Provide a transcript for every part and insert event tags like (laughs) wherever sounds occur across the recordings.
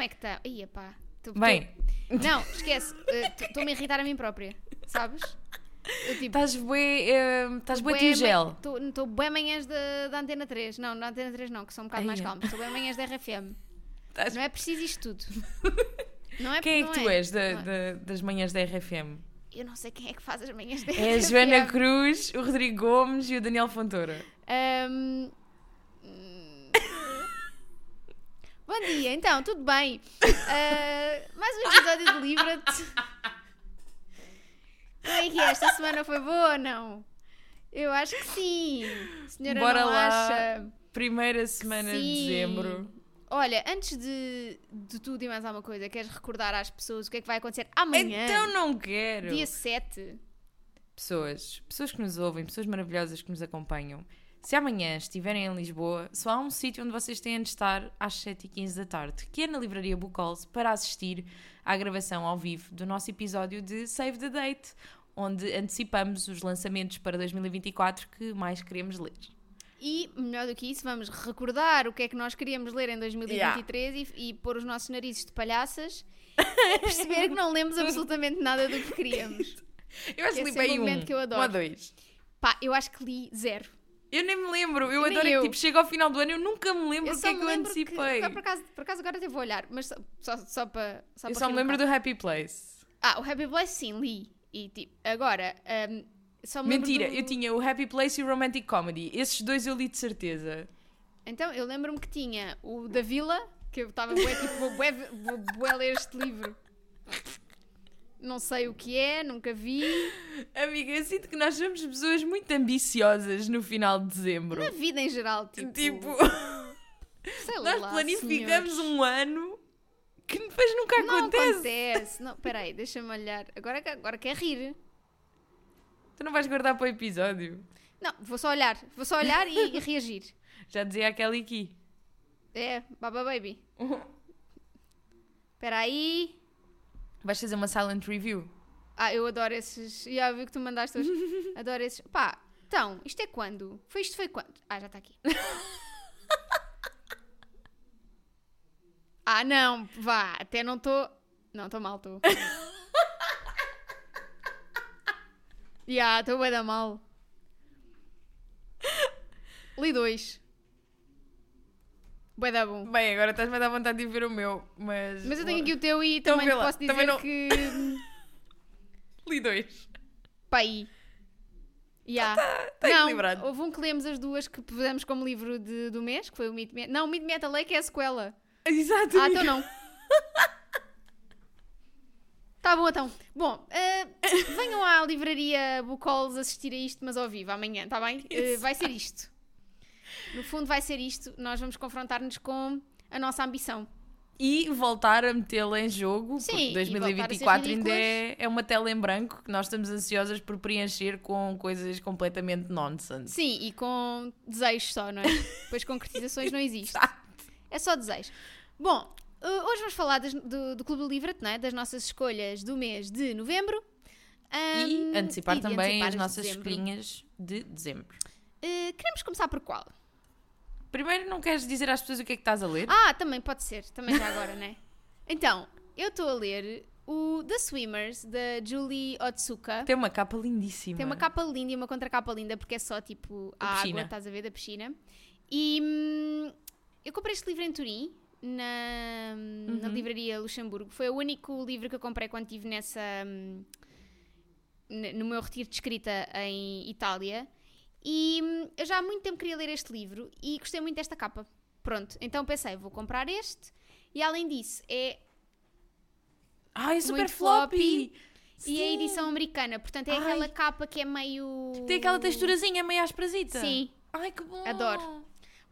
Como é que está? Ia pá. Tô- tô- Bem, (laughs) Não, esquece. Estou-me a irritar a mim própria. Sabes? Tipo. estás bué, eh, estás bué tio gel. Estou bem manhãs da, Antena 3. Não, da Antena 3 não, que são um bocado mais Eia. calmas. Estou bem manhãs da RFM. Estás- Não é preciso isto tudo. (laughs) Não é, Quem é que tu és da- é. da- das manhãs da RFM? Eu não sei quem é que faz as manhãs da É a RFM. Joana Cruz, o Rodrigo Gomes e o Daniel Fontoura. Ahm, hum. Bom dia, então, tudo bem? Ah, mais um episódio de Livra-te. Como é que é? Esta semana foi boa ou não? Eu acho que sim. A senhora Bora não lá. acha? Primeira semana de dezembro. Olha, antes de, de tudo e mais alguma coisa, queres recordar às pessoas o que é que vai acontecer amanhã? Então não quero. Dia 7. Pessoas, pessoas que nos ouvem, pessoas maravilhosas que nos acompanham. Se amanhã estiverem em Lisboa, só há um sítio onde vocês têm de estar às 7h15 da tarde, que é na Livraria Bucols, para assistir à gravação ao vivo do nosso episódio de Save the Date, onde antecipamos os lançamentos para 2024 que mais queremos ler. E, melhor do que isso, vamos recordar o que é que nós queríamos ler em 2023 e, e pôr os nossos narizes de palhaças (laughs) e perceber que não lemos absolutamente nada do que queríamos. Eu acho Que é li sempre bem um que eu adoro. um a dois. Pá, eu acho que li zero. Eu nem me lembro, eu adoro que tipo, chega ao final do ano, eu nunca me lembro o que é que eu lembro que, antecipei. por, acaso, por acaso agora até vou olhar, mas só, só, só para só eu para só me um lembro do. Happy Place. Ah, o Happy Place sim, li. E tipo, agora, hum, só me Mentira, do- eu tinha o Happy Place e o Romantic Comedy. Esses dois eu li de certeza. Então, eu lembro-me que tinha o da Vila, que eu estava bué, tipo, vou bué, vou bué ler este livro. Não sei o que é, nunca vi. Amiga, eu sinto que nós somos pessoas muito ambiciosas no final de dezembro. Na vida em geral, tipo. Tipo, (laughs) sei nós lá, planificamos senhores. um ano que depois nunca Não acontece. acontece. Não, peraí, deixa-me olhar. Agora, agora quer rir. Tu não vais guardar para o episódio. Não, vou só olhar. Vou só olhar e, e reagir. (laughs) Já dizia a Kelly aqui. É, Baba Baby. (laughs) Espera aí. Vais fazer uma silent review. Ah, eu adoro esses. Já vi que tu mandaste hoje. (laughs) Adoro esses. Pá, então, isto é quando? Foi isto foi quando? Ah, já está aqui. (laughs) ah, não, vá, até não estou. Não, estou mal, estou. Já, estou bem da mal. Li dois. Bué da bom. Bem, agora estás-me a dar vontade de ver o meu, mas... Mas eu tenho aqui o teu e Então também vê te lá, posso dizer também não- que. (laughs) Li dois. Pá, aí. Ya. tá não, equilibrado. houve um que lemos as duas que pusemos como livro de- do mês, que foi o Meet Me... Não, o Meet Me at the Lake é a sequela. Exato. Ah, então não. (laughs) Tá bom, então. Bom, eh, venham à livraria Bucols assistir a isto, mas ao vivo, amanhã, tá bem? Eh, vai ser isto. No fundo vai ser isto. Nós vamos confrontar-nos com a nossa ambição. E voltar a metê-la em jogo, Sim, porque e voltar a ser 2024 ainda é, é uma tela em branco que nós estamos ansiosas por preencher com coisas completamente nonsense. Sim, e com desejos só, não é? Depois concretizações não (laughs) existe. É só desejo. Bom, uh, hoje vamos falar das- do, do Clube do Livret, não é? das nossas escolhas do mês de novembro. E Ahm, antecipar e também antecipar as nossas dezembro. escolhinhas de dezembro. Uh, queremos começar por qual? Primeiro, não queres dizer às pessoas o que é que estás a ler? Ah, também pode ser, também já agora, né? (laughs) Então, eu estou a ler o The Swimmers, da Julie Otsuka. Tem uma capa lindíssima. Tem uma capa linda e uma contracapa linda, porque é só tipo a Da água, estás a ver, da piscina. E hum, eu comprei este livro em Turim, na, na Uhum. livraria Luxemburgo. Foi o único livro que eu comprei quando estive nessa. hum, no meu retiro de escrita em Itália. E hum, eu já há muito tempo queria ler este livro e gostei muito desta capa. Pronto, então pensei, vou comprar este. E além disso, é Ai, é super floppy! floppy. e a Sim. edição americana, portanto é Ai. aquela capa que é meio. Tem aquela texturazinha meio asprasita. Sim, Ai, que bom! Adoro.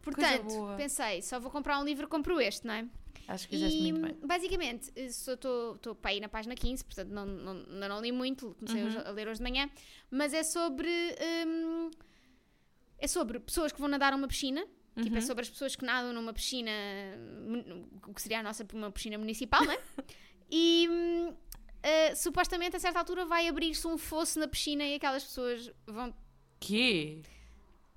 Portanto, pensei, só vou comprar um livro, compro este, não é? Acho que fizeste E muito bem. basicamente, estou para aí na página 15, portanto não, não, ainda não li muito, comecei Uhum. a ler hoje de manhã, mas é sobre. hum, é sobre pessoas que vão nadar a uma piscina. Tipo, Uhum. é sobre as pessoas que nadam numa piscina, o que seria a nossa uma piscina municipal, não é? (laughs) E eh, supostamente a certa altura vai abrir-se um fosso na piscina e aquelas pessoas vão, Quê?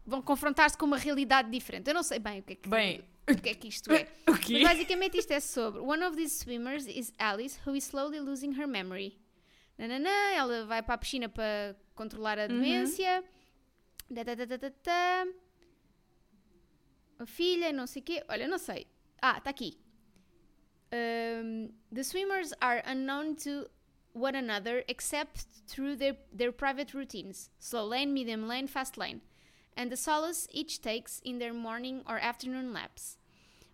vão confrontar-se com uma realidade diferente. Eu não sei bem o que é que. Bem, o que é que isto é. (laughs) Mas basicamente isto é sobre One of these swimmers is Alice, who is slowly losing her memory. Nananã, ela vai para a piscina para controlar a demência. Da, da, da, da, da, da. A filha, não sei o quê. Olha, não sei. Ah, está aqui. Um, the swimmers are unknown to one another except through their, their private routines slow lane, medium lane, fast lane and the solace each takes in their morning or afternoon laps.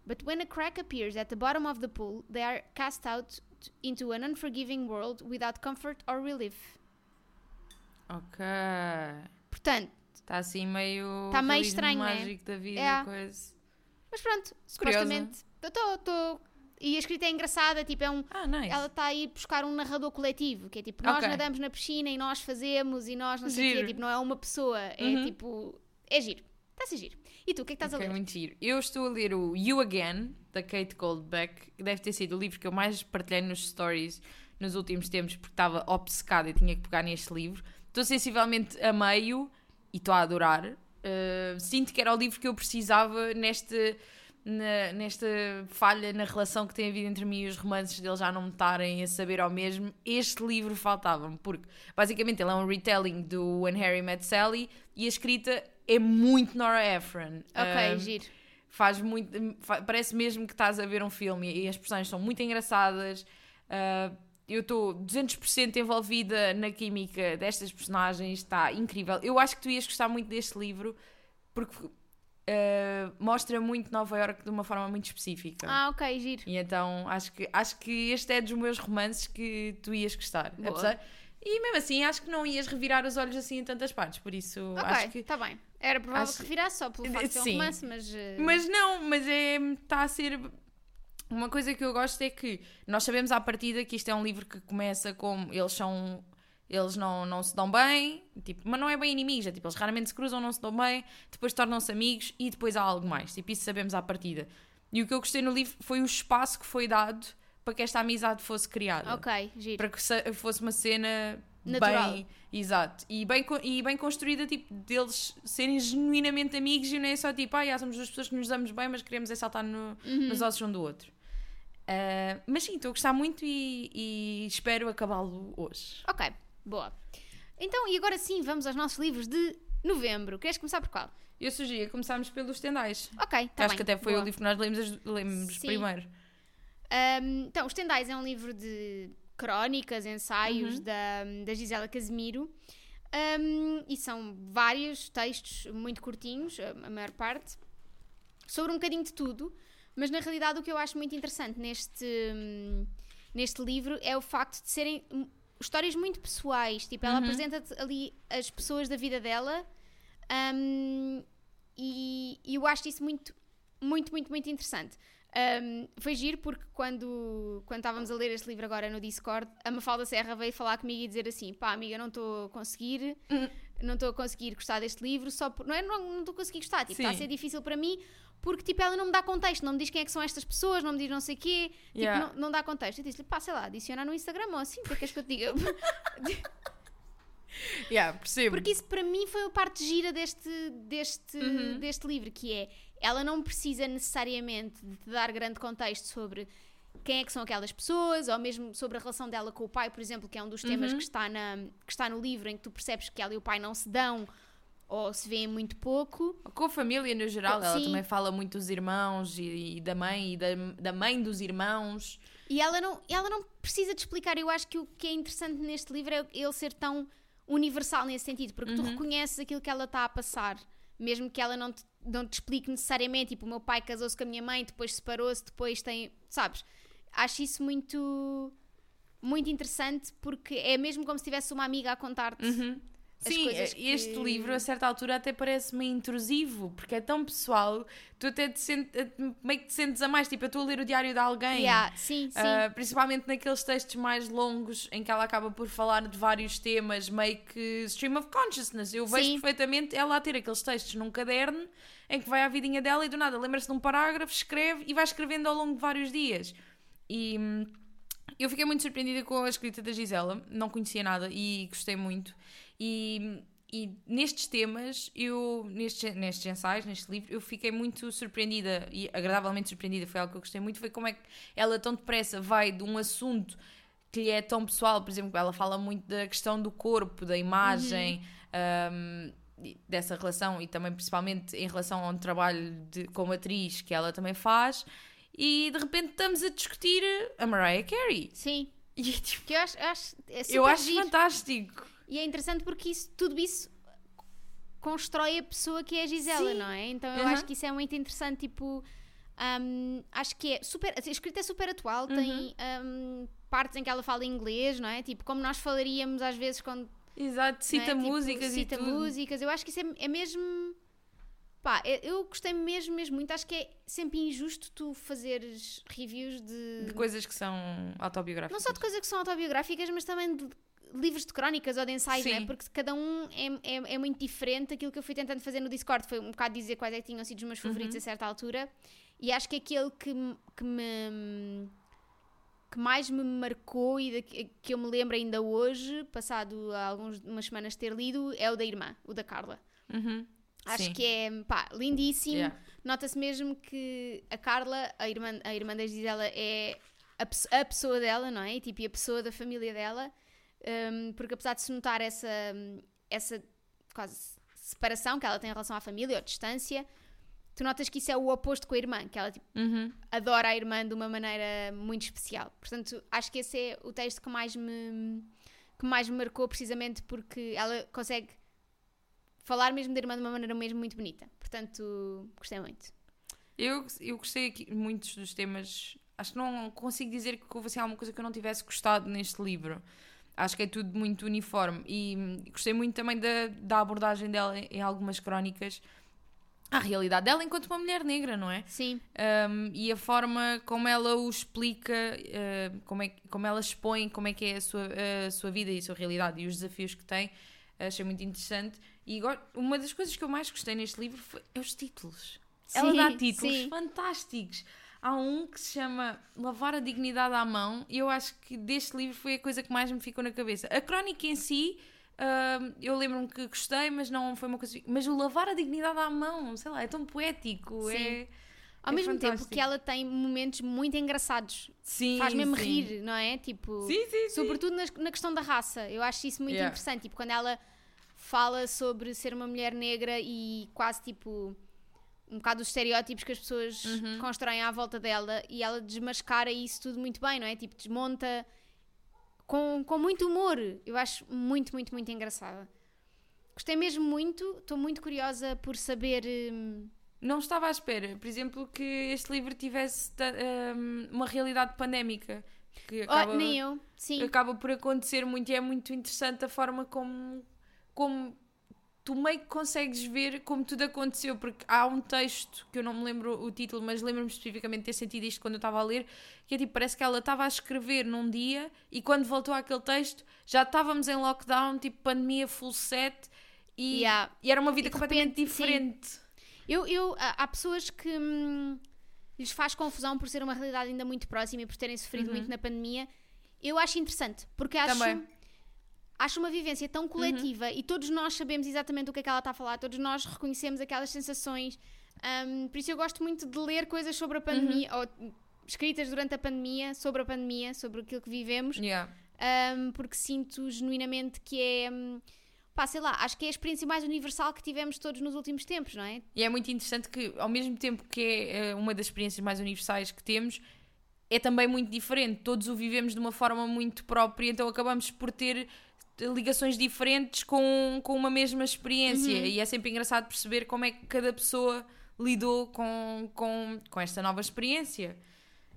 But when a crack appears at the bottom of the pool, they are cast out into an unforgiving world without comfort or relief. Ok. Portanto, Está assim meio. Tá meio estranho, né? mágico da vida, É. coisa. mas pronto, supostamente. Estou. E a escrita é engraçada, tipo, é um. Ah, nice. Ela está a ir buscar um narrador coletivo, que é tipo, nós Ok. nadamos na piscina e nós fazemos e nós não sei o quê, tipo, não é uma pessoa, é Uhum. tipo, é giro. Está a ser giro. E tu, o que é que estás Ok, a ler? muito giro. Eu estou a ler o You Again, da Kate Goldbeck, que deve ter sido o livro que eu mais partilhei nos stories nos últimos tempos, porque estava obcecada e tinha que pegar neste livro. Estou sensivelmente a meio e estou a adorar. Uh, sinto que era o livro que eu precisava neste, na- nesta falha na relação que tem havido entre mim e os romances deles já não me estarem a saber ao mesmo. Este livro faltava-me, porque basicamente ele é um retelling do When Harry Met Sally e a escrita é muito Nora Ephron. Ok, Um, giro. faz muito parece mesmo que estás a ver um filme e as personagens são muito engraçadas Ah, eu estou 200% envolvida na química destas personagens está incrível eu acho que tu ias gostar muito deste livro porque ah, mostra muito Nova York de uma forma muito específica Ah, ok, giro. e então acho que, acho que este é dos meus romances que tu ias gostar Boa. Apesar- e mesmo assim acho que não ias revirar os olhos assim em tantas partes por isso Ok, acho que está bem. Era provável acho que revirasse só pelo facto de ser um romance, mas. eh, Mas não, mas é. Está a ser. Uma coisa que eu gosto é que nós sabemos à partida que isto é um livro que começa como eles são. Eles não, não se dão bem, tipo, mas não é bem inimigos, é tipo, eles raramente se cruzam, não se dão bem, depois tornam-se amigos e depois há algo mais. Tipo, isso sabemos à partida. E o que eu gostei no livro foi o espaço que foi dado para que esta amizade fosse criada. Ok, giro. Para que se- fosse uma cena Natural. bem. Exato. E bem, e bem construída, tipo, deles serem genuinamente amigos e não é só tipo, ah, já somos duas pessoas que nos damos bem, mas queremos é saltar no- Uhum. nos ossos um do outro. Ah, mas sim, estou a gostar muito e, e espero acabá-lo hoje. Ok, boa. Então, e agora sim, vamos aos nossos livros de novembro. Queres começar por qual? Eu sugeria começarmos pelos tendais. Ok, tá Acho bem. que até foi boa. o livro que nós lemos, lemos primeiro. Um, então, Os Tendais é um livro de crónicas, ensaios Uhum. da, da Gisela Casemiro. Um, e são vários textos muito curtinhos, a, a maior parte, sobre um bocadinho de tudo. Mas na realidade, o que eu acho muito interessante neste, hum, neste livro é o facto de serem hum, histórias muito pessoais. Tipo, ela Uhum. apresenta-te ali as pessoas da vida dela. um, e, e eu acho isso muito, muito, muito, muito interessante. Um, foi giro porque quando, quando estávamos a ler este livro agora no Discord, a Mafalda Serra veio falar comigo e dizer assim: pá, amiga, não estou a conseguir, Uhum. não estou a conseguir gostar deste livro, só por, não é? Não estou a conseguir gostar, tipo, está a ser difícil para mim porque tipo, ela não me dá contexto, não me diz quem é que são estas pessoas, não me diz não sei o quê, tipo, Yeah. não, não dá contexto. Eu disse-lhe, pá, sei lá, adiciona no Instagram ou assim, o que é que és que eu te diga? (laughs) Yeah, percebo. Porque isso para mim foi a parte gira deste, deste, Uhum. deste livro, que é ela não precisa necessariamente de te dar grande contexto sobre quem é que são aquelas pessoas, ou mesmo sobre a relação dela com o pai, por exemplo, que é um dos temas Uhum. que, está na, que está no livro, em que tu percebes que ela e o pai não se dão ou se veem muito pouco. Com a família no geral, ela Sim. também fala muito dos irmãos e, e da mãe e da, da mãe dos irmãos. E ela não, ela não precisa de explicar. Eu acho que o que é interessante neste livro é ele ser tão universal nesse sentido, porque tu reconheces aquilo que ela está a passar, mesmo que ela não te, não te explique necessariamente. Tipo, o meu pai casou-se com a minha mãe, depois separou-se, depois tem. Sabes? Acho isso muito. Muito interessante porque é mesmo como se tivesse uma amiga a contar-te. As Sim, coisas este livro a certa altura até parece meio intrusivo, porque é tão pessoal, tu até te sente, meio que te sentes a mais, tipo, eu estou a ler o diário de alguém. Yeah, sim, sim. Ah, principalmente naqueles textos mais longos em que ela acaba por falar de vários temas, meio que stream of consciousness. Eu vejo Sim. perfeitamente ela a ter aqueles textos num caderno em que vai à vidinha dela e do nada lembra-se de um parágrafo, escreve e vai escrevendo ao longo de vários dias. E hum, eu fiquei muito surpreendida com a escrita da Gisela, não conhecia nada e gostei muito. E e nestes temas, eu, nestes, nestes ensaios, neste livro, eu fiquei muito surpreendida e agradavelmente surpreendida. Foi algo que eu gostei muito. Foi como é que ela tão depressa vai de um assunto que lhe é tão pessoal. Por exemplo, ela fala muito da questão do corpo, da imagem, um, dessa relação e também principalmente em relação ao trabalho de, como atriz que ela também faz. E de repente estamos a discutir a Mariah Carey. Sim. E tipo, Que eu acho, acho, é eu acho giro. fantástico. E é interessante porque isso, tudo isso constrói a pessoa que é a Gisela, Sim. não é? Então eu Uhum. acho que isso é muito interessante, tipo... hum, acho que é super... A escrita é super atual, tem Uhum. hum, partes em que ela fala inglês, não é? Tipo, como nós falaríamos às vezes quando... Exato, cita é? Tipo, músicas cita e tudo. músicas. Eu acho que isso é, é mesmo... Pá, eu gostei mesmo, mesmo muito. Acho que é sempre injusto tu fazeres reviews de... De coisas que são autobiográficas. Não só de coisas que são autobiográficas, mas também de livros de crónicas ou de ensaios, Sim. não é? Porque cada um é, é, é muito diferente. Aquilo que eu fui tentando fazer no Discord foi um bocado dizer quais é que tinham sido os meus favoritos Uhum. a certa altura. E acho que aquele que, me- que me que mais me marcou e da- que eu me lembro ainda hoje, passado algumas umas semanas de ter lido, é o da irmã, o da Carla. Uhum. Acho Sim. que é pá, lindíssimo. Yeah. Nota-se mesmo que a Carla, a irmã, a irmã da Gisela, é a, a pessoa dela, não é? E, tipo, e a pessoa da família dela. Hum, porque apesar de se notar essa, essa quase separação que ela tem em relação à família ou distância, tu notas que isso é o oposto com a irmã, que ela tipo, Uhum. adora a irmã de uma maneira muito especial. Portanto, acho que esse é o texto que mais me, que mais me marcou, precisamente porque ela consegue falar mesmo da irmã de uma maneira mesmo muito bonita. Portanto, gostei muito. Eu, eu gostei aqui muitos dos temas. Acho que não consigo dizer que houve assim, alguma coisa que eu não tivesse gostado neste livro. Acho que é tudo muito uniforme. E hum, gostei muito também da, da abordagem dela em algumas crónicas à realidade dela enquanto uma mulher negra, não é? Sim, Um, e a forma como ela o explica, uh, como, é, como ela expõe como é que é a sua, a sua vida e a sua realidade e os desafios que tem, achei muito interessante. E uma das coisas que eu mais gostei neste livro foi, é os títulos. ela Sim, dá títulos sim. fantásticos. Há um que se chama Lavar a Dignidade à Mão, e eu acho que deste livro foi a coisa que mais me ficou na cabeça. A crónica em si, um, eu lembro-me que gostei, mas não foi uma coisa. Mas o Lavar a Dignidade à Mão, sei lá, é tão poético. Sim. É, ao é mesmo tempo fantástico. que ela tem momentos muito engraçados. Sim, Faz mesmo sim. rir, não é? Tipo, Sim, sim, sobretudo nas- na, questão da raça. Eu acho isso muito Yeah. interessante. Tipo, quando ela fala sobre ser uma mulher negra e quase tipo um bocado os estereótipos que as pessoas Uhum. constroem à volta dela e ela desmascara isso tudo muito bem, não é? Tipo, desmonta com, com muito humor. Eu acho muito, muito, muito engraçada. Gostei mesmo muito, estou muito curiosa por saber. hum, Não estava à espera, por exemplo, que este livro tivesse ta- um, uma realidade pandémica. Que oh, acaba, nem eu, sim. acaba por acontecer muito e é muito interessante a forma como, como tu meio que consegues ver como tudo aconteceu, porque há um texto que eu não me lembro o título, mas lembro-me especificamente de ter sentido isto quando eu estava a ler, que é tipo, parece que ela estava a escrever num dia e quando voltou àquele texto já estávamos em lockdown, tipo pandemia full set e, Yeah. e era uma vida completamente repente, sim. diferente. Eu, eu, há pessoas que hum, lhes faz confusão por ser uma realidade ainda muito próxima e por terem sofrido muito na pandemia. Eu acho interessante, porque acho, Também. Acho uma vivência tão coletiva e todos nós sabemos exatamente o que é que ela está a falar, todos nós reconhecemos aquelas sensações. Hum, por isso eu gosto muito de ler coisas sobre a pandemia, ou escritas durante a pandemia, sobre a pandemia, sobre aquilo que vivemos. Yeah. Um, porque sinto genuinamente que é. hum, Pá, sei lá, acho que é a experiência mais universal que tivemos todos nos últimos tempos, não é? E é muito interessante que, ao mesmo tempo que é eh, uma das experiências mais universais que temos, é também muito diferente. Todos o vivemos de uma forma muito própria, então acabamos por ter ligações diferentes com, com uma mesma experiência. E é sempre engraçado perceber como é que cada pessoa lidou com, com, com esta nova experiência.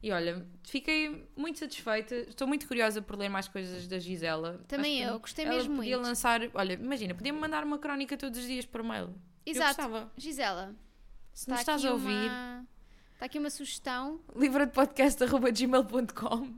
E olha, fiquei muito satisfeita. Estou muito curiosa por ler mais coisas da Gisela. Também Acho eu, gostei ela mesmo podia muito. lançar, olha, imagina, podia-me mandar uma crónica todos os dias por mail. Exato. Gisela, Se nos estás a ouvir, Uma... Está aqui uma sugestão, livradepodcast.gmail.com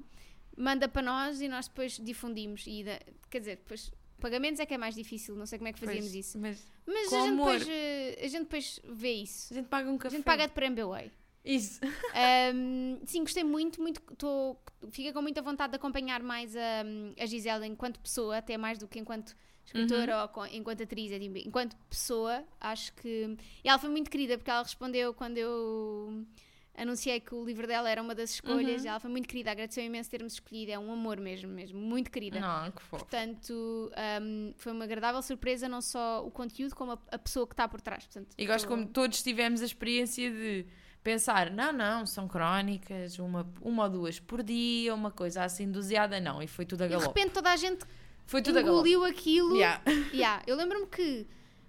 manda para nós e nós depois difundimos. E da- Quer dizer, depois pagamentos é que é mais difícil, não sei como é que fazíamos isso. Mas Mas com a gente, amor. depois, eh, a gente depois vê isso. a gente paga um A café. gente paga de para MBWay. Isso. (laughs) Um, sim, gostei muito, muito. Tô, fica com muita vontade de acompanhar mais a, a Gisela enquanto pessoa, até mais do que enquanto escritora Uhum. ou enquanto atriz. é Enquanto pessoa, acho que. E ela foi muito querida porque ela respondeu quando eu anunciei que o livro dela era uma das escolhas. Uhum. Ela foi muito querida, agradeceu imenso termos escolhido. É um amor mesmo, mesmo. Muito querida. Não, que fofo. Portanto, um, foi uma agradável surpresa, não só o conteúdo, como a, a pessoa que está por trás. Portanto, E gosto tô- como todos tivemos a experiência de pensar, não, não, são crónicas, uma, uma ou duas por dia, uma coisa assim doseada, não. E foi tudo a E de galope. repente toda a gente Foi tudo a galope. engoliu aquilo. Yeah. (laughs) Yeah, Eu lembro-me que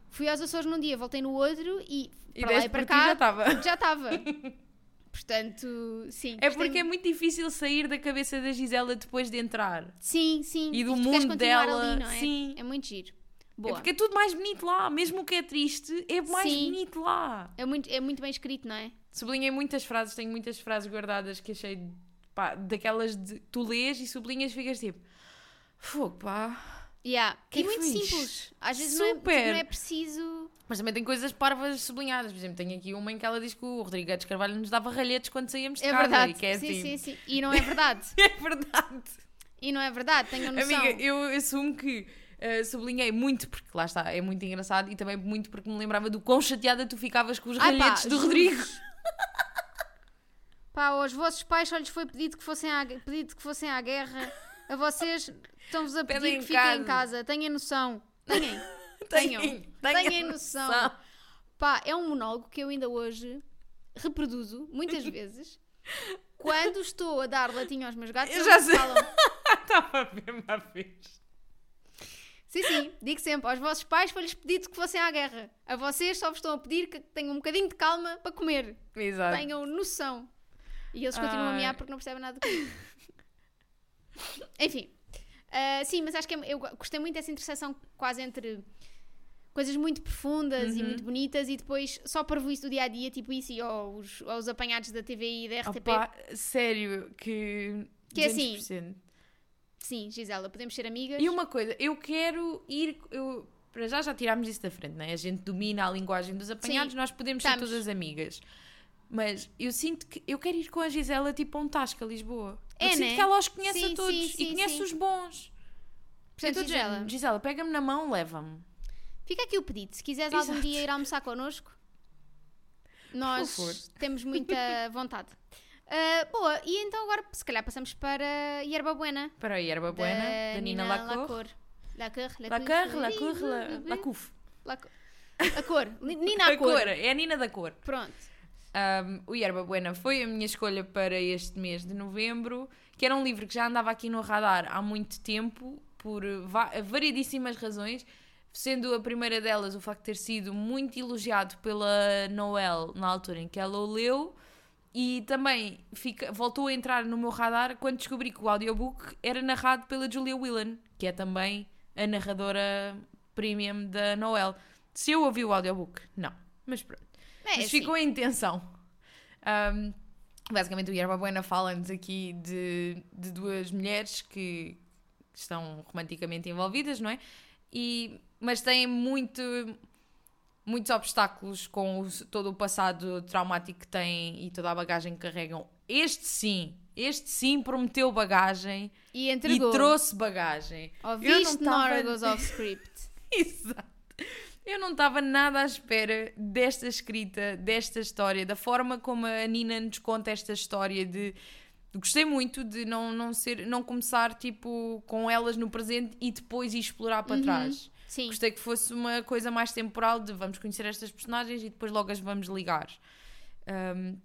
fui aos Açores num dia, voltei no outro e, E para lá e para ti já cá estava. já estava. (laughs) Portanto, sim. É porque é muito. difícil sair da cabeça da Gisela depois de entrar. Sim, sim. E do queres mundo dela, ali, é? sim. É muito giro. É Boa. porque é tudo mais bonito lá. Mesmo o que é triste, é mais Sim. bonito lá. É, muito, é muito bem escrito, não é? Sublinhei muitas frases, tenho muitas frases guardadas que achei pá, daquelas de tu lês e sublinhas e ficas tipo, fogo pá. Yeah. Que e muito fixe. simples. Às vezes não é, Super. não é preciso. Mas também tem coisas parvas sublinhadas. Por exemplo, tenho aqui uma em que ela diz que o Rodrigo Guedes Carvalho nos dava ralhetes quando saíamos de É casa. verdade. E que é sim, assim. sim, sim. E não é verdade. (laughs) É verdade. e não é verdade. Tenho noção. Amiga, eu assumo que eh, sublinhei muito, porque lá está, é muito engraçado, e também muito porque me lembrava do quão chateada tu ficavas com os Ai, pá, ralhetes do juro-vos. Rodrigo. (laughs) Pá, aos vossos pais só lhes foi pedido que fossem à, pedido que fossem à guerra. A vocês estão-vos a (laughs) pedir Pedem que em fiquem em casa. casa. Tenham noção. Tenham. Tenham. Tenham noção. Pá, é um monólogo que eu ainda hoje reproduzo muitas (laughs) vezes. Quando estou a dar latinha aos meus gatos, Eu já sei. falam. (laughs) Estava a ver uma vez. Sim, sim, digo sempre, aos vossos pais foi-lhes pedido que fossem à guerra. A vocês só vos estão a pedir que tenham um bocadinho de calma para comer. Exato. Tenham noção. E eles continuam a Ai. mear porque não percebem nada do que (laughs) Enfim. Ah, sim, mas acho que é- eu gostei muito dessa interseção quase entre coisas muito profundas e Uhum. muito bonitas e depois só para isso do dia a dia, tipo isso, e aos, aos apanhados da TVI e da RTP. Opa, sério, que. Que é assim, 200%. Sim, Gisela, podemos ser amigas. E uma coisa, eu quero ir. Eu, para já já tirámos isso da frente, não é? A gente domina a linguagem dos apanhados, Sim, nós podemos estamos. ser todas amigas. Mas eu sinto que eu quero ir com a Gisela tipo a um Tasca, Lisboa. É, eu sinto né? que ela os conhece Sim, a todos sim, e sim, conhece sim. os bons. Portanto, Gisela, Gisela, pega-me na mão, leva-me. Fica aqui o pedido. Se quiseres algum dia ir almoçar connosco, nós temos muita (laughs) vontade. Ah, boa, e então agora se calhar passamos para Yerba Buena. Para a Yerba Buena, da, Nina Lacour. Lacour. Lacour, Lacour, Lacour, La- Lacuf. Lacour. A cor. (laughs) Nina A a cor. é a Nina da cor. Pronto. Um, o Yerba Buena foi a minha escolha para este mês de novembro, que era um livro que já andava aqui no radar há muito tempo, por va- variedíssimas razões, sendo a primeira delas o facto de ter sido muito elogiado pela Noel na altura em que ela o leu, e também fica, voltou a entrar no meu radar quando descobri que o audiobook era narrado pela Julia Whelan, que é também a narradora premium da Noel. Se eu ouvi o audiobook, não. Mas pronto. É, Mas assim, ficou a intenção. Um, basicamente, o Yerba Buena fala-nos aqui de, de duas mulheres que estão romanticamente envolvidas, não é? E, mas têm muito, muitos obstáculos com o- todo o passado traumático que têm e toda a bagagem que carregam. Este sim, este sim prometeu bagagem E entregou. e trouxe bagagem. Ouviste não tava- Nora Goes Off Script. (laughs) Exato. Eu não estava nada à espera desta escrita, desta história, da forma como a Nina nos conta esta história de gostei muito de não, não ser não começar tipo com elas no presente e depois ir explorar para Uhum. trás. Sim. Gostei que fosse uma coisa mais temporal de vamos conhecer estas personagens e depois logo as vamos ligar. Um,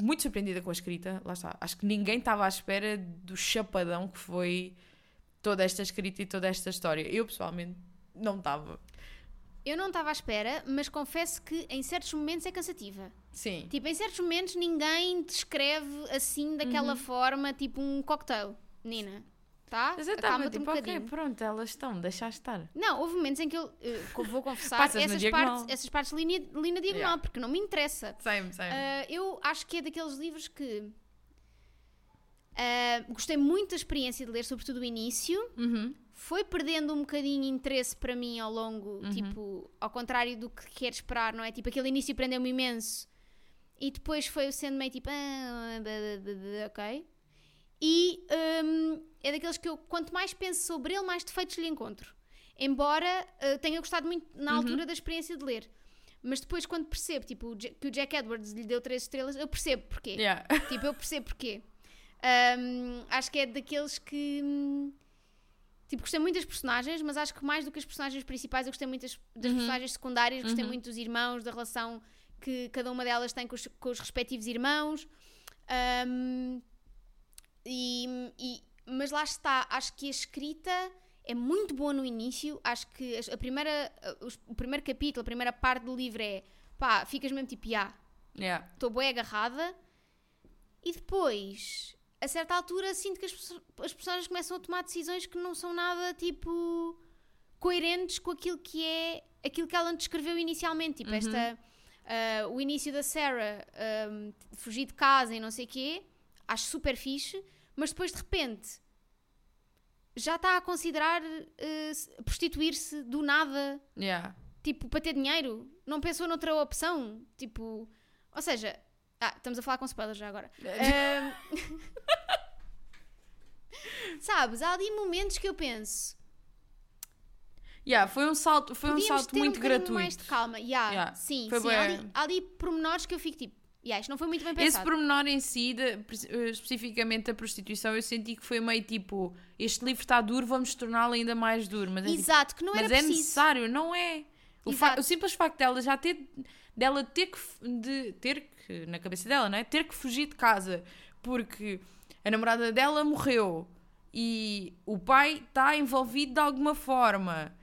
muito surpreendida com a escrita, lá está. Acho que ninguém estava à espera do chapadão que foi toda esta escrita e toda esta história. Eu pessoalmente não estava. Eu não estava à espera, mas confesso que em certos momentos é cansativa. Sim. Tipo, em certos momentos ninguém descreve assim, daquela forma, tipo um cocktail. Nina, tá? Mas eu estava tipo, um ok, bocadinho. pronto, elas estão, deixa estar. Não, houve momentos em que eu, eu vou confessar essas partes, essas partes li, na- li na diagonal, Yeah. porque não me interessa. Same, same. Ah, eu acho que é daqueles livros que ah, gostei muito da experiência de ler, sobretudo o início. Uhum. Foi perdendo um bocadinho interesse para mim ao longo, Uhum. tipo, ao contrário do que quero esperar, não é? Tipo, aquele início prendeu-me imenso e depois foi sendo meio tipo. "Ah, blá, blá, blá, blá", ok. E hum, é daqueles que eu, quanto mais penso sobre ele, mais defeitos lhe encontro. Embora eh, tenha gostado muito na altura da experiência de ler. Mas depois, quando percebo tipo, que o Jack Edwards lhe deu 3 estrelas, eu percebo porquê. Yeah. Tipo, eu percebo porquê. Hum, acho que é daqueles que. hum, Tipo, gostei muito das personagens, mas acho que mais do que as personagens principais, eu gostei muito das, das personagens secundárias, gostei muito dos irmãos, da relação que cada uma delas tem com os, com os respectivos irmãos. Hum, e, e- mas lá está, acho que a escrita é muito boa no início. Acho que a primeira, o primeiro capítulo, a primeira parte do livro é pá, ficas mesmo tipo, ah, Yeah. estou bem agarrada. E depois, a certa altura, sinto que as, as personagens começam a tomar decisões que não são nada tipo coerentes com aquilo que é aquilo que ela descreveu inicialmente. Tipo, esta. ah, o início da Sarah ahm, fugir de casa e não sei o quê, acho super fixe, mas depois de repente já está a considerar se- prostituir-se do nada Yeah. tipo, para ter dinheiro, não pensou noutra opção, tipo, ou seja, ah, estamos a falar com spoilers já agora. (laughs) Ahm, (laughs) Sabes, há ali momentos que eu penso, Yeah, foi um salto, foi um salto muito um gratuito. mais de calma. Yeah, Yeah, sim, foi sim, bué- há ali, há ali pormenores que eu fico tipo, yeah, isto não foi muito bem Esse pensado. pormenor em si, de- eh, especificamente a prostituição, eu senti que foi meio tipo: este livro está duro, vamos torná-lo ainda mais duro. Mas é, tipo, Exato, que não mas era é preciso. necessário, não é? O, o simples facto dela já ter, dela ter que, de, ter que, na cabeça dela, não é? Ter que fugir de casa porque a namorada dela morreu e o pai está envolvido de alguma forma.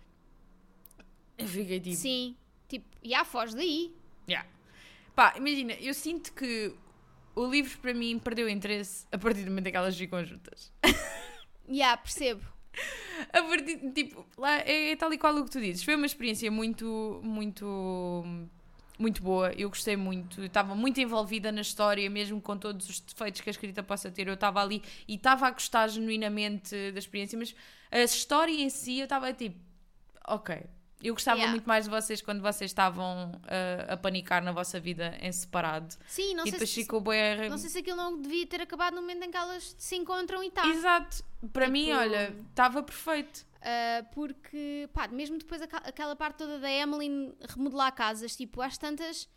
Eu fiquei tipo. Sim, tipo, já foge daí. Yeah. Pá, imagina, eu sinto que o livro para mim perdeu interesse a partir do momento em que elas ficam juntas. (laughs) Já, percebo. A partir, tipo, lá é, é tal e qual o que tu dizes. Foi uma experiência muito, muito, muito boa. Eu gostei muito. Eu estava muito envolvida na história, mesmo com todos os defeitos que a escrita possa ter. Eu estava ali e estava a gostar genuinamente da experiência, mas a história em si eu estava tipo, ok. Eu gostava Yeah. muito mais de vocês quando vocês estavam uh, a panicar na vossa vida em separado. Sim, não e sei, se, ficou bem. não sei se aquilo não devia ter acabado no momento em que elas se encontram e tá. Exato. Para mim, Tipo- olha, estava perfeito. Uh, porque, pá, mesmo depois aquela parte toda da Emily remodelar casas, tipo, às tantas,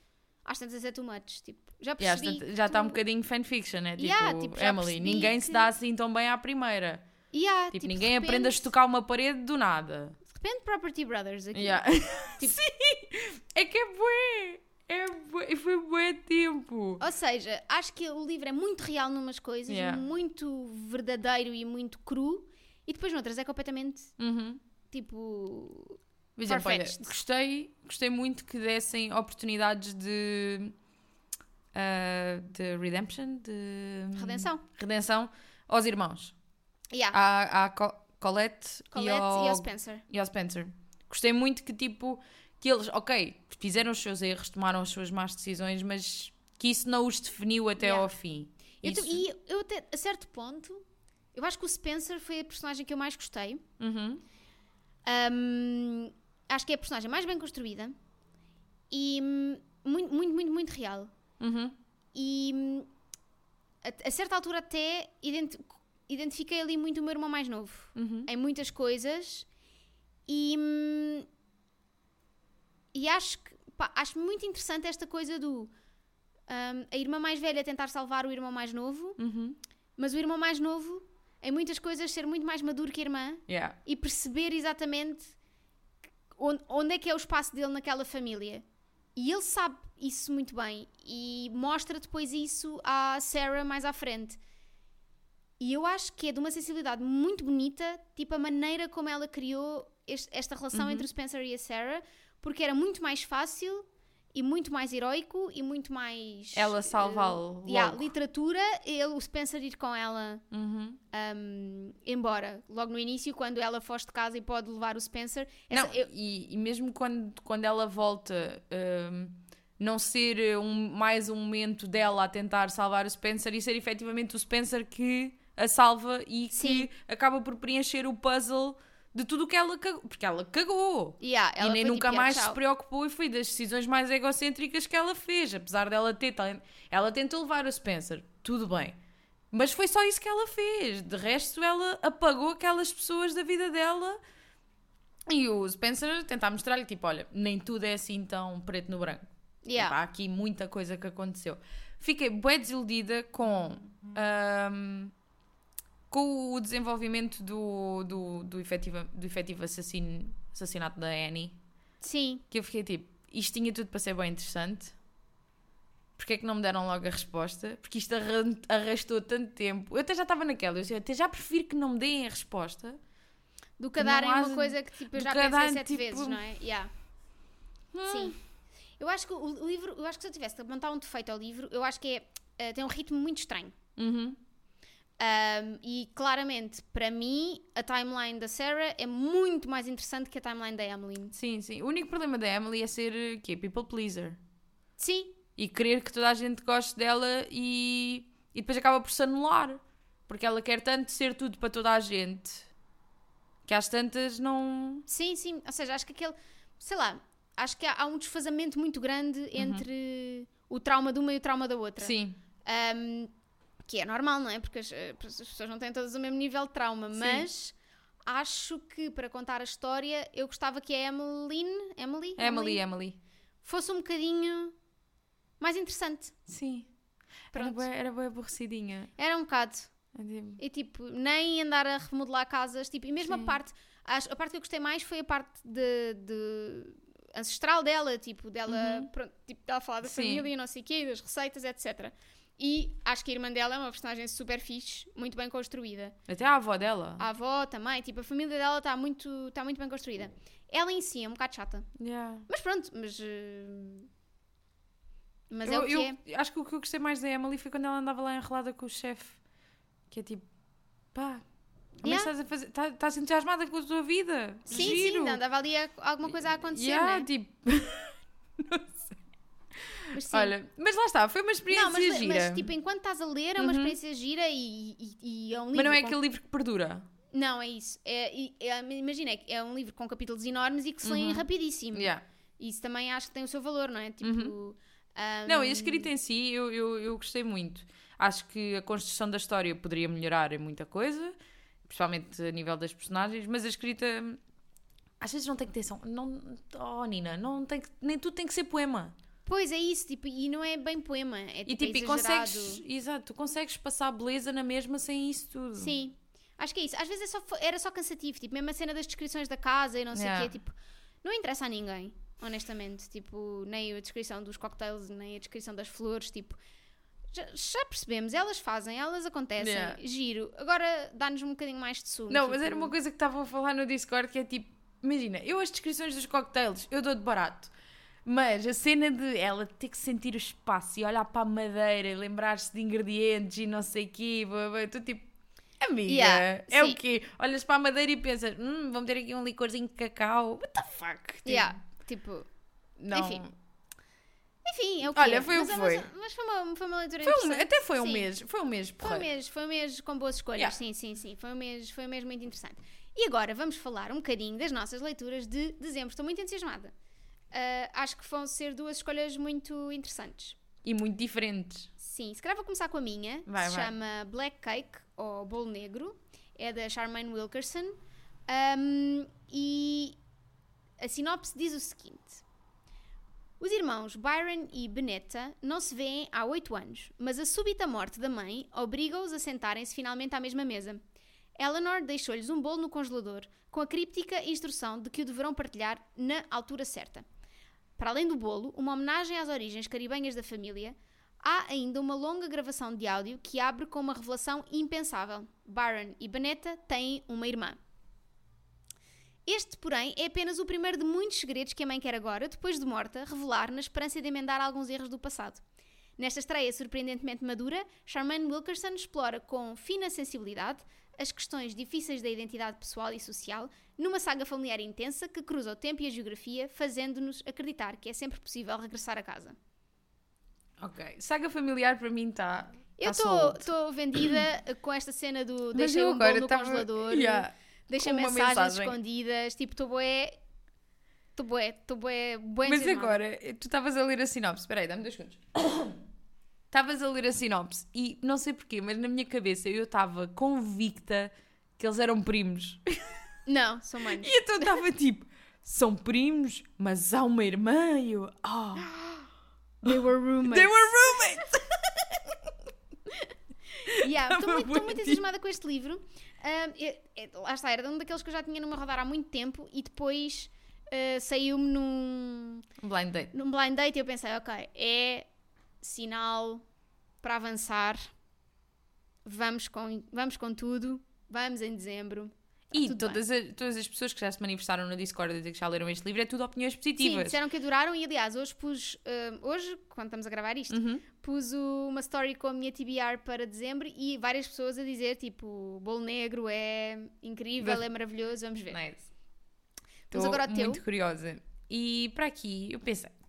às tantas é too much, tipo, já percebi. tantas- que já está tu- um bocadinho fanfiction, é tipo, Yeah, tipo, já Emily, ninguém se que- dá assim tão bem à primeira. Yeah, Tipo, tipo, ninguém de aprende a repente- estocar uma parede do nada. De repente, Property Brothers aqui. Yeah. (laughs) Tipo- Sim! É que é bué! É bué, foi bué tempo. Ou seja, acho que o livro é muito real numas coisas, Yeah. muito verdadeiro e muito cru, e depois noutras é completamente, Uhum. tipo, Por exemplo, olha, gostei, gostei muito que dessem oportunidades de, ah, de redemption, de redenção. redenção aos irmãos. Yeah. À, à Co- Colette, Colette e, ao, e ao Spencer. e ao Spencer. Gostei muito que, tipo, que eles, ok, fizeram os seus erros, tomaram as suas más decisões, mas que isso não os definiu até Yeah. ao fim. Eu Isso- e eu, até, a certo ponto, eu acho que o Spencer foi a personagem que eu mais gostei. Uhum. Um, acho que é a personagem mais bem construída e hum, muito, muito, muito, muito real. Uhum. E hum, a, a certa altura até identi- identifiquei ali muito o meu irmão mais novo Uhum. em muitas coisas e, hum, e acho que pá, acho muito interessante esta coisa do hum, a irmã mais velha tentar salvar o irmão mais novo, Uhum. mas o irmão mais novo em muitas coisas ser muito mais maduro que a irmã Yeah. e perceber exatamente onde, onde é que é o espaço dele naquela família. E ele sabe isso muito bem e mostra depois isso à Sarah mais à frente. E eu acho que é de uma sensibilidade muito bonita, tipo a maneira como ela criou este- esta relação Uhum. entre o Spencer e a Sarah, porque era muito mais fácil e muito mais heroico e muito mais. Ela salvá-lo eh, yeah, literatura, ele, o Spencer ir com ela Uhum. um, embora logo no início, quando ela foge de casa e pode levar o Spencer. essa- Não, eu- e, e mesmo quando, quando ela volta, hum, não ser um, mais um momento dela a tentar salvar o Spencer e ser efetivamente o Spencer que a salva e que Sim. acaba por preencher o puzzle de tudo o que ela cagou. Porque ela cagou. Yeah, e ela nem foi nunca tipo, mais "Yeah, se tchau." preocupou e foi das decisões mais egocêntricas que ela fez. Apesar dela ter talento. Ela tentou levar a Spencer, tudo bem. Mas foi só isso que ela fez. De resto, ela apagou aquelas pessoas da vida dela. E o Spencer tentar mostrar-lhe, tipo, olha, nem tudo é assim tão preto no branco. Yeah. Tipo, há aqui muita coisa que aconteceu. Fiquei bem desiludida com, ahm, com o desenvolvimento do, do, do, efetivo, do efetivo assassino, assassinato da Annie. Sim, Que eu fiquei tipo, isto tinha tudo para ser bem interessante. Porquê é que não me deram logo a resposta? Porque isto arrastou tanto tempo. Eu até já estava naquela, eu até já prefiro que não me deem a resposta. do que Não darem uma coisa que tipo, eu já pensei darem, sete tipo- vezes, não é? Yeah. Sim. Eu acho que o, livro, eu acho que se eu tivesse de apontar um defeito ao livro, eu acho que é, eh, tem um ritmo muito estranho. Uhum. Um, e claramente, para mim, a timeline da Sarah é muito mais interessante que a timeline da Emily. Sim, sim. O único problema da Emily é ser eh, quê? people pleaser. Sim, E querer que toda a gente goste dela e, e depois acaba por se anular. Porque ela quer tanto ser tudo para toda a gente que às tantas não. sim, sim. Ou seja, acho que aquele, sei lá, acho que há, há um desfazamento muito grande entre o trauma de uma e o trauma da outra. Sim. Um, que é normal, não é? Porque as, eh, as pessoas não têm todas o mesmo nível de trauma, mas acho que para contar a história eu gostava que a Emmeline, Emily, Emily, Emily. fosse um bocadinho mais interessante. Sim. Era Pronto. bem, era bem aborrecidinha. Era um bocado. E tipo, nem andar a remodelar casas, tipo, e mesmo Sim. a parte, acho- a parte que eu gostei mais foi a parte de, de ancestral dela, tipo, dela, pronto, tipo, dela falar da Sim. família e não sei o quê, das receitas, etc. E acho que a irmã dela é uma personagem super fixe, muito bem construída. Até a avó dela. A avó também, tipo, a família dela está muito, tá muito bem construída. Ela em si é um bocado chata. Yeah. Mas pronto, mas. eh, Mas é eu, o que eu é. acho que o que eu gostei mais da Emily foi quando ela andava lá enrolada com o chefe. Que é tipo, pá, mas Yeah. estás, a fazer, estás, estás entusiasmada com a tua vida. Sim, Giro. sim, andava ali alguma coisa a acontecer, Yeah, né? tipo, (laughs) Mas sim. olha, mas lá está, foi uma experiência Não, mas, gira. mas tipo, enquanto estás a ler, é uma experiência gira e, e- e é um livro. Mas não é com- aquele livro que perdura. Não, é isso. É, é, imagina, é um livro com capítulos enormes e que se Uhum. rapidíssimo. Yeah. Isso também acho que tem o seu valor, não é? Tipo. ahm, Não, e a escrita em si eu, eu, eu gostei muito. Acho que a construção da história poderia melhorar em muita coisa, principalmente a nível das personagens, mas a escrita às vezes não tem que ter som. Não, oh, Nina, não tem que, nem tudo tem que ser poema. Pois é isso, tipo, e não é bem poema. É E tipo, tipo, é exagerado. consegues, exato, tu consegues passar beleza na mesma sem isso tudo. Sim. Acho que é isso. Às vezes é só, era só cansativo. Tipo, mesmo a cena das descrições da casa e não sei o Yeah. quê. Tipo, não interessa a ninguém, honestamente. Tipo, nem a descrição dos cocktails, nem a descrição das flores. Tipo, já, já percebemos. Elas fazem, elas acontecem. Yeah. Giro. Agora dá-nos um bocadinho mais de sumo. Não, tipo, mas era uma coisa que estavam a falar no Discord que é tipo, imagina, eu as descrições dos cocktails, eu dou de barato. Mas a cena de ela ter que sentir o espaço e olhar para a madeira e lembrar-se de ingredientes e não sei o quê, tu tipo, amiga, Yeah, é sim. o quê? Olhas para a madeira e pensas, hum, vamos ter aqui um licorzinho de cacau, what the fuck? Tipo, Yeah, tipo, não. enfim. enfim, é o que Olha, é. foi o mas, que mas- foi. Mas, foi, uma, foi uma leitura Foi um- interessante. até foi um Sim. mês, foi um mês, Foi um porra. mês, foi um mês com boas escolhas, Yeah. sim, sim, sim. Foi um, mês, foi um mês muito interessante. E agora vamos falar um bocadinho das nossas leituras de dezembro. Estou muito entusiasmada. Ah, acho que vão ser duas escolhas muito interessantes. E muito diferentes. Sim, se calhar vou começar com a minha. Vai, se vai. chama Black Cake, ou Bolo Negro. É da Charmaine Wilkerson. Ahm, e a sinopse diz o seguinte. Os irmãos Byron e Benetta não se veem há oito anos, mas a súbita morte da mãe obriga-os a sentarem-se finalmente à mesma mesa. Eleanor deixou-lhes um bolo no congelador, com a críptica instrução de que o deverão partilhar na altura certa. Para além do bolo, uma homenagem às origens caribenhas da família, há ainda uma longa gravação de áudio que abre com uma revelação impensável. Byron e Benetta têm uma irmã. Este, porém, é apenas o primeiro de muitos segredos que a mãe quer agora, depois de morta, revelar na esperança de emendar alguns erros do passado. Nesta estreia surpreendentemente madura, Charmaine Wilkerson explora com fina sensibilidade as questões difíceis da identidade pessoal e social numa saga familiar intensa que cruza o tempo e a geografia, fazendo-nos acreditar que é sempre possível regressar a casa. Ok. Saga familiar para mim tá, está. Eu estou vendida (coughs) com esta cena do deixei um bolo no congelador. Yeah. deixa mensagens mensagem. escondidas, tipo, estou bué. Estou bué, estou bué, bué Mas agora, tu estavas a ler a sinopse. Espera aí, dá-me dois segundos. (coughs) Estavas a ler a sinopse e não sei porquê, mas na minha cabeça eu estava convicta que eles eram primos. (laughs) Não, são manos. E então estava tipo, são primos, mas há uma irmã e eu, oh, (gasps) They were roommates. they were roommates! (laughs) Yeah, Estou muito, muito entusiasmada com este livro. Ahm, é- é- lá está, era um daqueles que eu já tinha no meu radar há muito tempo e depois ah, saiu-me num, Blind date. num blind date e eu pensei, ok, é sinal para avançar. Vamos com, vamos com tudo. Vamos em dezembro. Tá E todas, as- todas as pessoas que já se manifestaram no Discord a dizer que já leram este livro é tudo opiniões Sim, positivas. disseram que adoraram e aliás, hoje pus, ah, hoje, quando estamos a gravar isto, Uhum. pus o- uma story com a minha TBR para dezembro e várias pessoas a dizer, tipo, o bolo negro é incrível, é maravilhoso, vamos ver. Nice. Estou agora ao teu. muito curiosa. E para aqui, eu pensei, se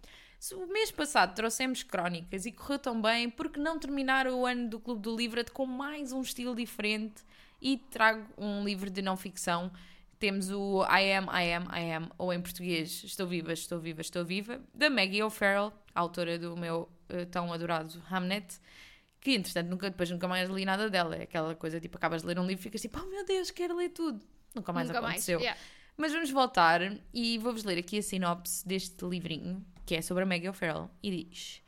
o mês passado trouxemos crónicas e correu tão bem, por que não terminar o ano do Clube do Livret com mais um estilo diferente? E trago um livro de não ficção. Temos o I Am, I Am, I Am, ou em português Estou Viva, Estou Viva, Estou Viva, da Maggie O'Farrell, autora do meu eh, tão adorado Hamnet, que entretanto nunca, depois nunca mais li nada dela. É aquela coisa tipo, acabas de ler um livro e ficas tipo, oh meu Deus, quero ler tudo. Nunca mais Nunca aconteceu. mais. yeah. Mas vamos voltar e vou-vos ler aqui a sinopse deste livrinho, que é sobre a Maggie O'Farrell, e diz...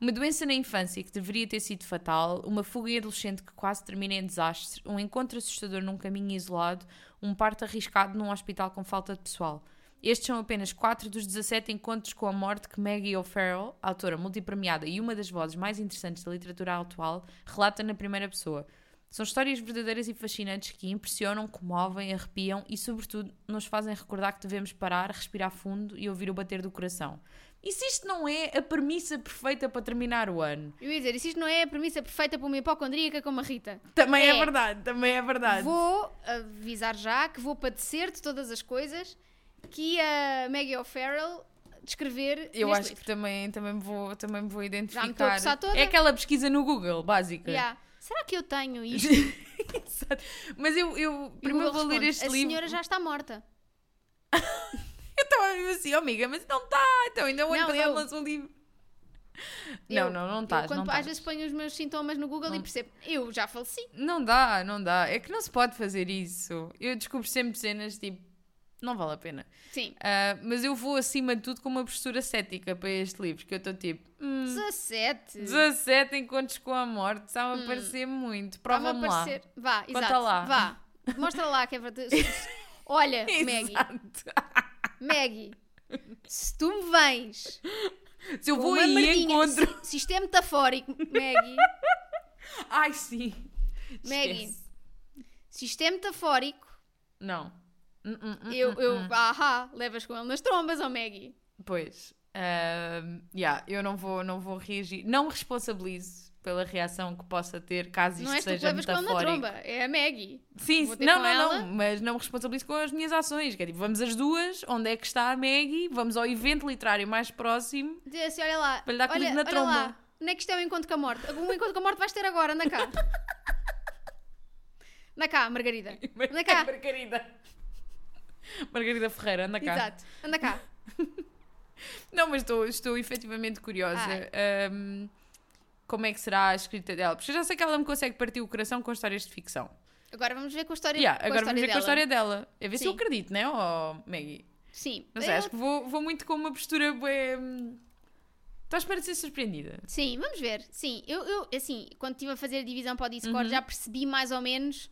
Uma doença na infância que deveria ter sido fatal, uma fuga adolescente que quase termina em desastre, um encontro assustador num caminho isolado, um parto arriscado num hospital com falta de pessoal. Estes são apenas quatro dos 17 encontros com a morte que Maggie O'Farrell, autora multipremiada e uma das vozes mais interessantes da literatura atual, relata na primeira pessoa. São histórias verdadeiras e fascinantes que impressionam, comovem, arrepiam e, sobretudo, nos fazem recordar que devemos parar, respirar fundo e ouvir o bater do coração. E se isto não é a premissa perfeita para terminar o ano? Eu ia dizer, e se isto não é a premissa perfeita para uma hipocondríaca como a Rita? Também é, É. verdade, também é verdade. Vou avisar já que vou padecer de todas as coisas que a Maggie O'Farrell descrever Eu acho livro. que também, também, me vou, também vou Já me estou a identificar. É aquela pesquisa no Google, básica. Yeah. Será que eu tenho (laughs) isto? Exato. Mas eu, eu primeiro vou ler este a livro. senhora já está morta. (laughs) Eu estava mesmo assim, oh, amiga, mas não está. Então, ainda o ano Não, passado eu- lançou um livro. Eu- não, não, não Eu, quando Não às vezes ponho os meus sintomas no Google e Não. percebo, eu já faleci. Não dá, não dá. É que não se pode fazer isso. Eu descubro sempre cenas tipo, não vale a pena. Sim. Ah, mas eu vou acima de tudo com uma postura cética para este livro, que eu estou tipo, hum, 17. 17 encontros com a morte, está-me a parecer muito. Prova-me lá. Vá, Conta exato. lá. Vá. Mostra lá que é verdade. (laughs) Olha, Maggie. Maggie. Se tu me vens Se eu vou aí e merdinha, encontro. si- se isto é metafórico, Maggie, (laughs) Ai, sim. Maggie. Esquece. se isto é metafórico, Não. Hum, hum, hum, eu, eu, ahá, levas com ele nas trombas, oh Maggie. Pois. ahm, yeah, eu não vou, não vou reagir. Não me responsabilizo pela reação que possa ter caso isto Não és tu que seja levas com metafórico. tromba, é a Maggie. Sim, não, não, ela. não, mas não me responsabilizo com as minhas ações. Que é tipo, vamos as duas, onde é que está a Maggie? Vamos ao evento literário mais próximo. Dizer assim, olha lá, Para lhe dar olha, na olha tromba. lá, onde é que isto é o encontro com a morte? O encontro com a morte vais ter agora, anda cá. (laughs) anda cá, Margarida. (laughs) Anda cá. Margarida. Margarida Ferreira, anda cá. Exato, anda cá. (laughs) Não, mas estou, estou efetivamente curiosa. ahm, como é que será a escrita dela? Porque eu já sei que ela me consegue partir o coração com histórias de ficção. Agora vamos ver com a história, Yeah, agora vamos ver com a história dela. A ver se eu Sim. acredito, né, oh, Maggie? Sim. Não sei, Eu- acho que vou, vou muito com uma postura hum, Estou à espera de ser surpreendida. Sim, vamos ver. Sim, eu, eu assim, quando estive a fazer a divisão para o Discord, Uhum. já percebi mais ou menos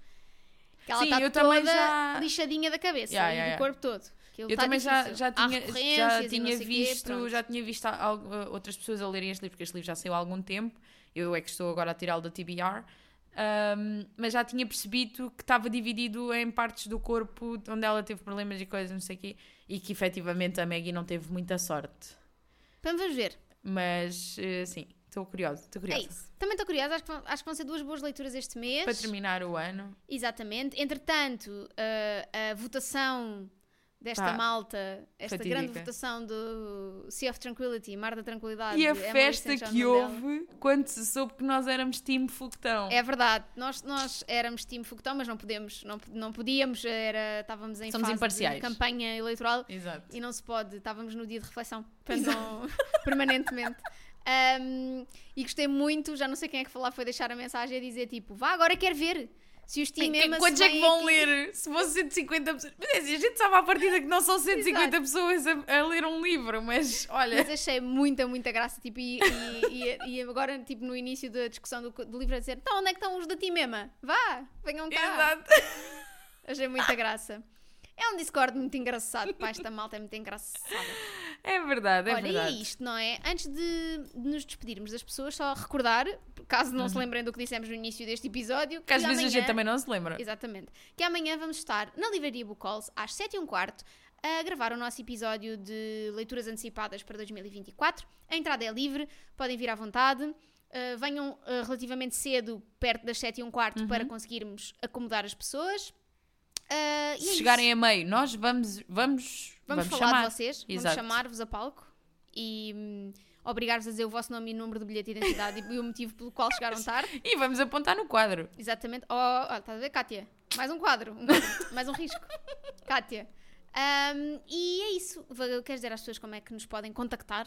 que ela Sim, está toda já- lixadinha da cabeça Yeah, e yeah, do yeah. corpo todo. Eu está também já, já tinha, já e tinha quê, visto, pronto. já tinha visto al- uh, outras pessoas a lerem este livro, porque este livro já saiu há algum tempo. Eu é que estou agora a tirá-lo da TBR. Um, mas já tinha percebido que estava dividido em partes do corpo onde ela teve problemas e coisas, não sei o quê, e que efetivamente a Maggie não teve muita sorte. Vamos ver. Mas eh, sim, estou curiosa, estou É curiosa. isso. Também estou curiosa, acho que, vão, acho que vão ser duas boas leituras este mês. Para terminar o ano, Exatamente. Entretanto, uh, a votação desta Pá, malta, esta fatídica. grande votação do Sea of Tranquility, Mar da Tranquilidade. E a Emily festa St. John que houve quando se soube que nós éramos time foguetão. É verdade, nós, nós éramos time foguetão, mas não podemos, não, não podíamos, era, estávamos em Somos fase imparciais. de campanha eleitoral Exato. e não se pode, estávamos no dia de reflexão, portanto, não- (laughs) permanentemente. Um, e gostei muito, já não sei quem é que lá, foi deixar a mensagem a dizer tipo, vá, agora quero ver se os se Quantos é que vão aqui." ler? Se fosse 150 pessoas. Mas é assim, a gente sabe à partida que não são 150 Exato. pessoas a, a ler um livro, mas (laughs) olha. (laughs) Mas achei muita, muita graça, tipo, e, e, e- e agora, tipo, no início da discussão do, do livro a dizer, então onde é que estão os da Team Emma? Vá, venham cá. Exato. Achei muita graça. É um Discord muito engraçado, pá, esta malta é muito engraçada. (laughs) É verdade, é Olha, verdade. e é isto, não é? Antes de, de nos despedirmos das pessoas, só recordar, caso não se lembrem do que dissemos no início deste episódio, Uhum. Que às vezes a gente também não se lembra. Exatamente. Que amanhã vamos estar na Livraria Bucols às 7 e um quarto a gravar o nosso episódio de leituras antecipadas para 2024. A entrada é livre, podem vir à vontade. Uh, venham uh, relativamente cedo, perto das 7 e um quarto, para conseguirmos acomodar as pessoas. Uh, e é Se isso. chegarem a meio, nós vamos, vamos, Vamos, falar chamar. de vocês, vamos Exato. chamar-vos a palco e hum, obrigar-vos a dizer o vosso nome e número de bilhete de identidade e o motivo pelo qual chegaram (laughs) tarde. E vamos apontar no quadro. Exatamente. Oh, oh, estás a ver, Kátia? Mais um quadro, um quadro, mais um risco. (laughs) Kátia. Hum, e é isso. Queres dizer às pessoas como é que nos podem contactar?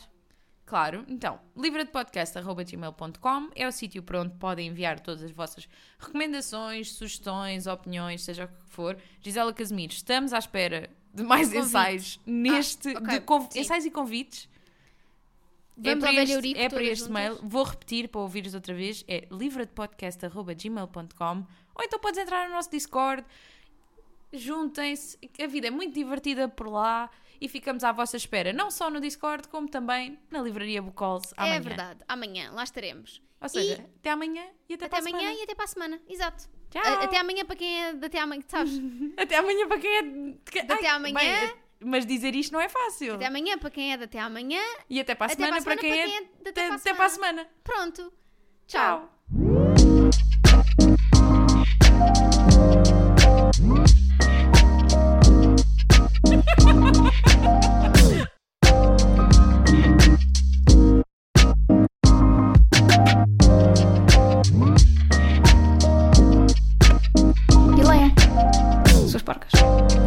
Claro, então, livradepodcast.gmail.com é o sítio para onde podem enviar todas as vossas recomendações, sugestões, opiniões, seja o que for. Gisela Casimiro, estamos à espera de mais ensaios neste, Ah, ok, de conv- sim. ensaios e convites. Vamos é para este, Eurico é para este mail. Vou repetir para ouvires outra vez. É livradepodcast.gmail.com ou então podes entrar no nosso Discord. Juntem-se. A vida é muito divertida por lá e ficamos à vossa espera. Não só no Discord, como também na Livraria Bucols amanhã. É verdade. Amanhã, lá estaremos. Ou seja, até amanhã e até, Até para a amanhã semana. e até para a semana. Exato. Tchau. A- Até amanhã para quem é de até amanhã, sabes? (laughs) Até amanhã para quem é... de- até Ai, amanhã. bem, mas dizer isto não é fácil. Até amanhã para quem é de até amanhã. E até para a Até semana para quem é... quem é de até, até para a semana. Pronto. Tchau. barcos.